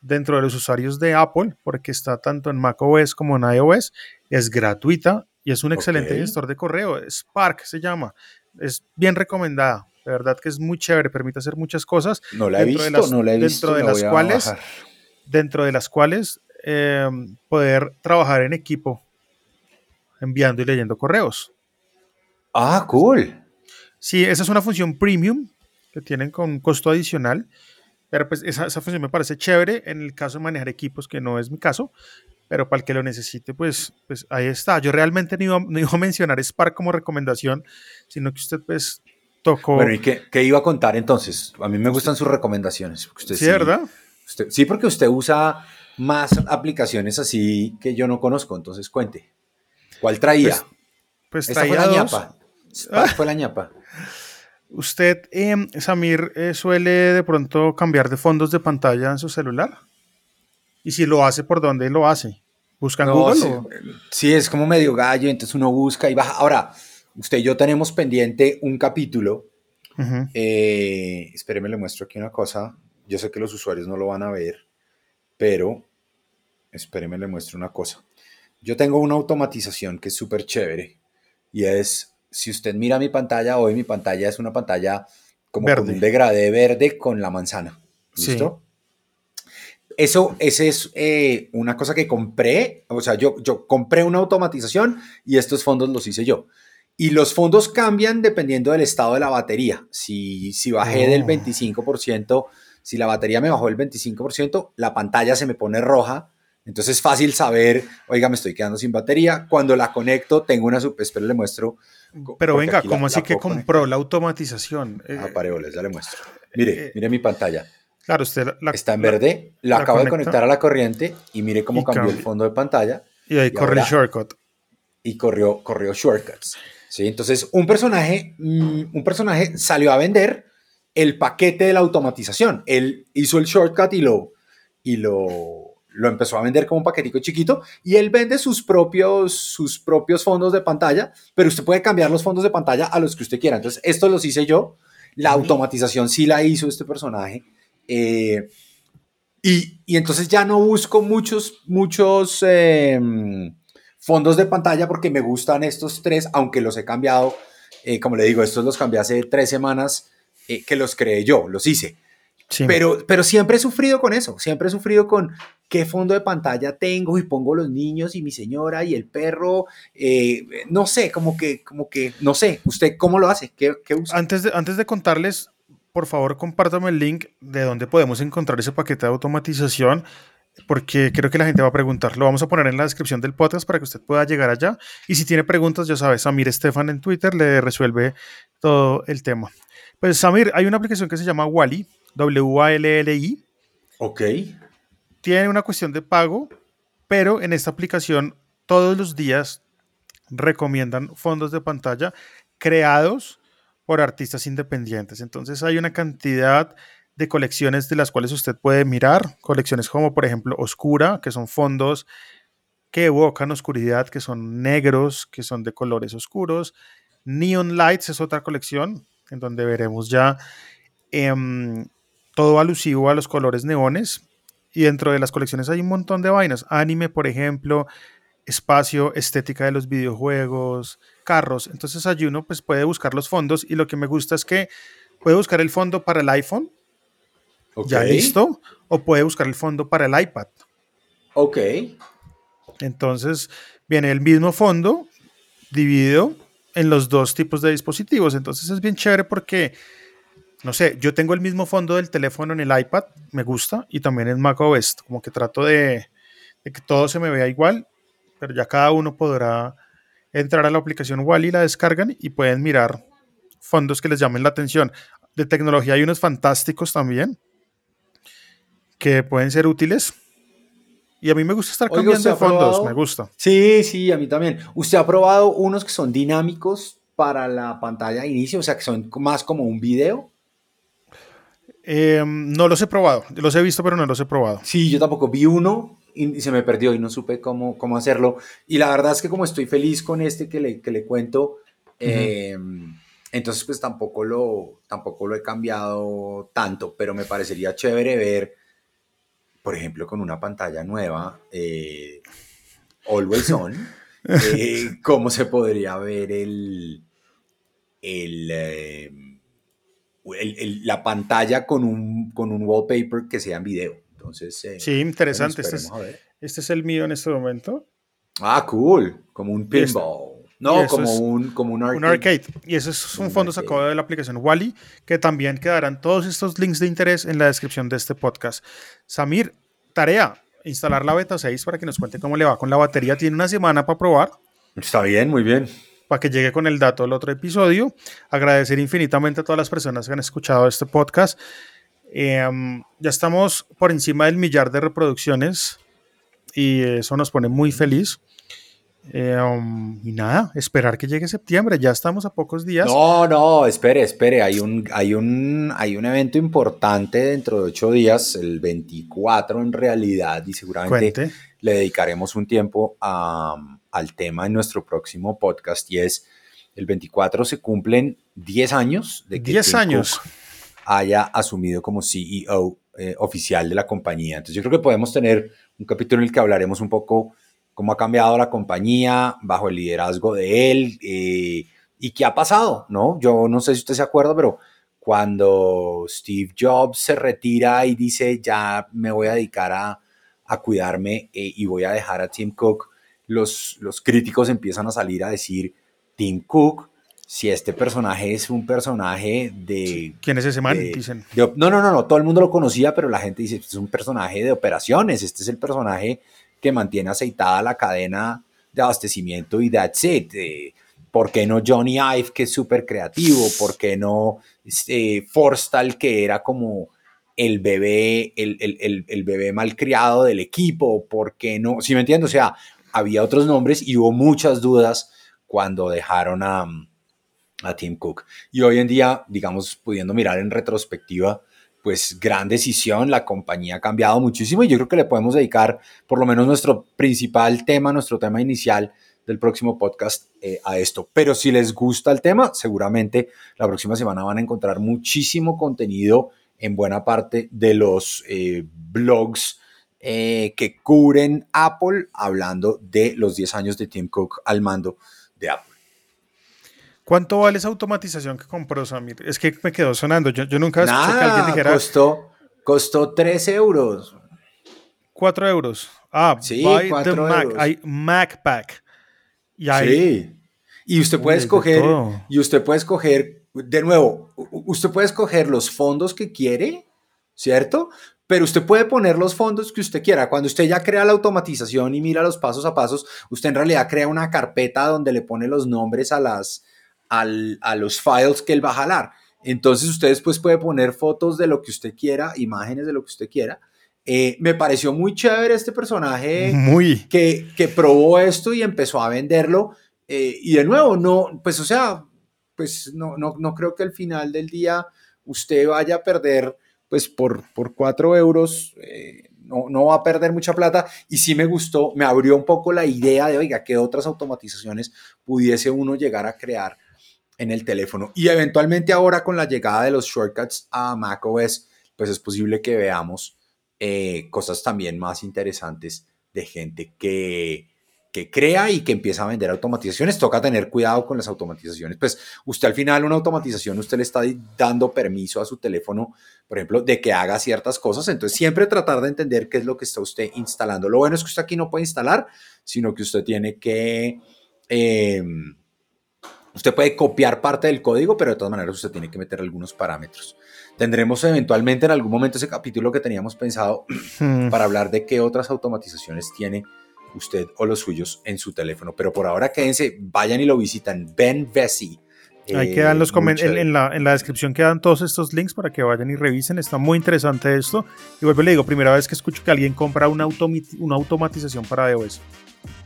dentro de los usuarios de Apple porque está tanto en macOS como en iOS. Es gratuita y es un excelente gestor de correo. Spark se llama. Es bien recomendada. De verdad que es muy chévere, permite hacer muchas cosas. No la he visto, no la he visto. Dentro de las cuales, dentro de las cuales em, poder trabajar en equipo enviando y leyendo correos. Ah, cool. Sí, esa es una función premium que tienen con costo adicional, pero pues esa, función me parece chévere en el caso de manejar equipos, que no es mi caso, pero para el que lo necesite, pues, pues ahí está. Yo realmente no iba, a mencionar Spark como recomendación, sino que usted pues tocó... Bueno, ¿y qué, iba a contar entonces? A mí me gustan sus recomendaciones. Usted sí, ¿verdad? sí, porque usted usa más aplicaciones así que yo no conozco, entonces cuente. ¿Cuál traía? Pues, pues traía fue la ñapa. fue la ñapa. ¿Usted, em, Samir, eh, suele de pronto cambiar de fondos de pantalla en su celular? Y si lo hace, ¿por dónde lo hace? ¿Busca en Google? Sí, es como medio gallo, entonces uno busca y baja. Ahora, usted y yo tenemos pendiente un capítulo. Eh, espéreme, le muestro aquí una cosa. Yo sé que los usuarios no lo van a ver, pero espéreme, le muestro una cosa. Yo tengo una automatización que es súper chévere y es, si usted mira mi pantalla, hoy mi pantalla es una pantalla como con un degradé verde con la manzana. ¿Listo? Eso, ese es eh, una cosa que compré, o sea, yo, yo compré una automatización y estos fondos los hice yo. Y los fondos cambian dependiendo del estado de la batería. Si, si bajé del 25%, si la batería me bajó del 25%, la pantalla se me pone roja entonces es fácil saber, oiga, me estoy quedando sin batería. Cuando la conecto, tengo una super, espero le muestro. Pero venga, ¿cómo así que compró la automatización? Ah, pareoles, ya le muestro. Mire, eh, mire mi pantalla. Claro, usted la, está en verde, la, acabo de conectar a la corriente y mire cómo cambió el fondo de pantalla. Y ahí corre el shortcut. Y corrió, corrió shortcuts. ¿sí? Entonces, un personaje, mm, un personaje salió a vender el paquete de la automatización. Él hizo el shortcut y lo, y lo lo empezó a vender como un paquetico chiquito y él vende sus propios, sus propios fondos de pantalla, pero usted puede cambiar los fondos de pantalla a los que usted quiera. Entonces, estos los hice yo La automatización sí la hizo este personaje. Eh, y, y, entonces ya no busco muchos, muchos em, fondos de pantalla porque me gustan estos tres, aunque los he cambiado. Eh, como le digo, estos los cambié hace tres semanas eh, que los creé yo, los hice. Pero, pero siempre he sufrido con eso, siempre he sufrido con qué fondo de pantalla tengo y pongo los niños y mi señora y el perro, eh, no sé, como que, como que, no sé, ¿usted cómo lo hace? ¿Qué, qué usa? Antes, de, antes de contarles, por favor, compártame el link de donde podemos encontrar ese paquete de automatización, porque creo que la gente va a preguntar. Lo vamos a poner en la descripción del podcast para que usted pueda llegar allá. Y si tiene preguntas, ya sabes, Samir Estefan en Twitter le resuelve todo el tema. Pues Samir, hay una aplicación que se llama Wally, W-A-L-L-I. Ok. Tiene una cuestión de pago, pero en esta aplicación todos los días recomiendan fondos de pantalla creados por artistas independientes. Entonces hay una cantidad de colecciones de las cuales usted puede mirar, colecciones como por ejemplo Oscura, que son fondos que evocan oscuridad, que son negros, que son de colores oscuros. Neon Lights es otra colección en donde veremos ya eh, todo alusivo a los colores neones. Y dentro de las colecciones hay un montón de vainas. Anime, por ejemplo, espacio, estética de los videojuegos, carros. Entonces allí uno pues, puede buscar los fondos y lo que me gusta es que puede buscar el fondo para el iPhone, ya listo, o puede buscar el fondo para el iPad. Ok. Entonces viene el mismo fondo dividido en los dos tipos de dispositivos. Entonces es bien chévere porque no sé, yo tengo el mismo fondo del teléfono en el iPad, me gusta, y también en macOS, como que trato de, que todo se me vea igual, pero ya cada uno podrá entrar a la aplicación Wally, la descargan y pueden mirar fondos que les llamen la atención. De tecnología hay unos fantásticos también que pueden ser útiles. Y a mí me gusta estar cambiando de fondos, me gusta. Sí, sí, a mí también. ¿Usted ha probado unos que son dinámicos para la pantalla de inicio? O sea, que son más como un video. Em, no los he probado, los he visto, pero no los he probado. Sí, yo tampoco vi uno y, se me perdió y no supe cómo, cómo hacerlo. Y la verdad es que como estoy feliz con este que le, que le cuento, em, entonces pues tampoco lo, tampoco lo he cambiado tanto, pero me parecería chévere ver, por ejemplo, con una pantalla nueva, eh, Always On, *laughs* eh, cómo se podría ver el... el la pantalla con un, con un wallpaper que sea en video. Entonces, eh, sí, interesante. Este es, este es, el mío en este momento. Ah, cool. Como un pinball. No, como, un, como un arcade. Un arcade. Y ese es un, fondo sacado de la aplicación Wally, que también quedarán todos estos links de interés en la descripción de este podcast. Samir, tarea, instalar la beta 6 para que nos cuente cómo le va con la batería. Tiene una semana para probar. Está bien, muy bien para que llegue con el dato del otro episodio. Agradecer infinitamente a todas las personas que han escuchado este podcast. Em, ya estamos por encima del millar de reproducciones y eso nos pone muy feliz. Em, y nada, esperar que llegue septiembre, ya estamos a pocos días. No, no, espere, espere, hay un, hay un, hay un evento importante dentro de ocho días, el 24 en realidad, y seguramente le dedicaremos un tiempo a, al tema en nuestro próximo podcast y es el 24 se cumplen 10 años de que 10 años haya asumido como CEO eh, oficial de la compañía. Entonces yo creo que podemos tener un capítulo en el que hablaremos un poco cómo ha cambiado la compañía bajo el liderazgo de él eh, y qué ha pasado, ¿no? Yo no sé si usted se acuerda, pero cuando Steve Jobs se retira y dice ya me voy a dedicar a, a cuidarme eh, y voy a dejar a Tim Cook, los, los críticos empiezan a salir a decir, Tim Cook, si este personaje es un personaje de... ¿Quién es ese man? Dicen. no, no, no, no, todo el mundo lo conocía, pero la gente dice, este es un personaje de operaciones, este es el personaje que mantiene aceitada la cadena de abastecimiento y that's it. Eh, ¿Por qué no Johnny Ive, que es súper creativo? ¿Por qué no este, Forstal, que era como el bebé, el, el, el, bebé malcriado del equipo? ¿Por qué no? Si me entiendo? O sea, había otros nombres y hubo muchas dudas cuando dejaron a, a Tim Cook. Y hoy en día, digamos, pudiendo mirar en retrospectiva, pues gran decisión, la compañía ha cambiado muchísimo y yo creo que le podemos dedicar por lo menos nuestro principal tema, nuestro tema inicial del próximo podcast eh, a esto. Pero si les gusta el tema, seguramente la próxima semana van a encontrar muchísimo contenido en buena parte de los eh, blogs eh, que cubren Apple, hablando de los 10 años de Tim Cook al mando de Apple. ¿Cuánto vale esa automatización que compró Samir? Es que me quedó sonando. Yo, yo nunca escuché Nada, que alguien dijera costó, costó 3 euros. 4 euros. Ah, Sí, buy the 4 Mac. euros. Hay Mac Pack. Y hay Sí. Y usted puede Uy, escoger, y usted puede escoger, de nuevo, usted puede escoger los fondos que quiere, ¿cierto? Pero usted puede poner los fondos que usted quiera. Cuando usted ya crea la automatización y mira los pasos a pasos, usted en realidad crea una carpeta donde le pone los nombres a, las, al- a los files que él va a jalar. Entonces usted después puede poner fotos de lo que usted quiera, imágenes de lo que usted quiera. Eh, me pareció muy chévere este personaje muy. que, que probó esto y empezó a venderlo. eh, y de nuevo, no, pues o sea, pues no, no, no creo que al final del día usted vaya a perder, pues por, por cuatro euros, eh, no, no va a perder mucha plata. Y sí me gustó, me abrió un poco la idea de, oiga, qué otras automatizaciones pudiese uno llegar a crear en el teléfono. Y eventualmente ahora con la llegada de los shortcuts a macOS, pues es posible que veamos eh, cosas también más interesantes de gente que, que crea y que empieza a vender automatizaciones. Toca tener cuidado con las automatizaciones. Pues usted al final una automatización, usted le está dando permiso a su teléfono, por ejemplo, de que haga ciertas cosas. Entonces siempre tratar de entender qué es lo que está usted instalando. Lo bueno es que usted aquí no puede instalar, sino que usted tiene que... eh, Usted puede copiar parte del código, pero de todas maneras usted tiene que meter algunos parámetros. Tendremos eventualmente en algún momento ese capítulo que teníamos pensado Hmm. para hablar de qué otras automatizaciones tiene usted o los suyos en su teléfono. Pero por ahora quédense, vayan y lo visitan. Ben Vesey. Ahí Eh, quedan los comen- en, en la, en la descripción quedan todos estos links para que vayan y revisen. Está muy interesante esto. Y vuelvo y le digo, primera vez que escucho que alguien compra una, una automatización para iOS.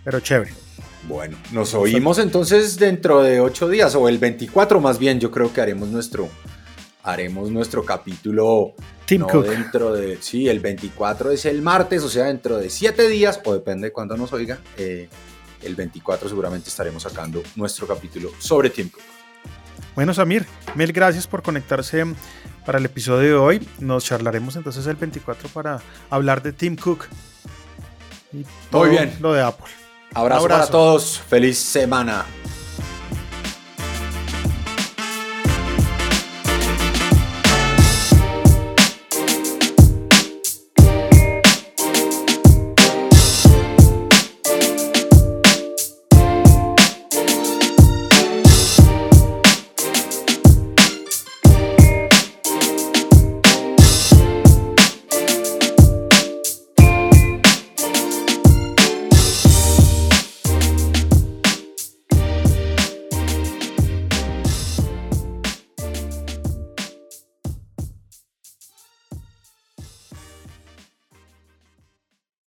Pero chévere. Bueno, nos oímos entonces dentro de ocho días, o el 24 más bien, yo creo que haremos nuestro, haremos nuestro capítulo. Tim no Cook. dentro de, sí, el 24 es el martes, o sea, dentro de siete días, o depende de cuándo nos oiga, eh, el 24 seguramente estaremos sacando nuestro capítulo sobre Tim Cook. Bueno, Samir, mil gracias por conectarse para el episodio de hoy. Nos charlaremos entonces el 24 para hablar de Tim Cook. Y todo bien. Lo de Apple. Abrazo, Abrazo. para todos, feliz semana.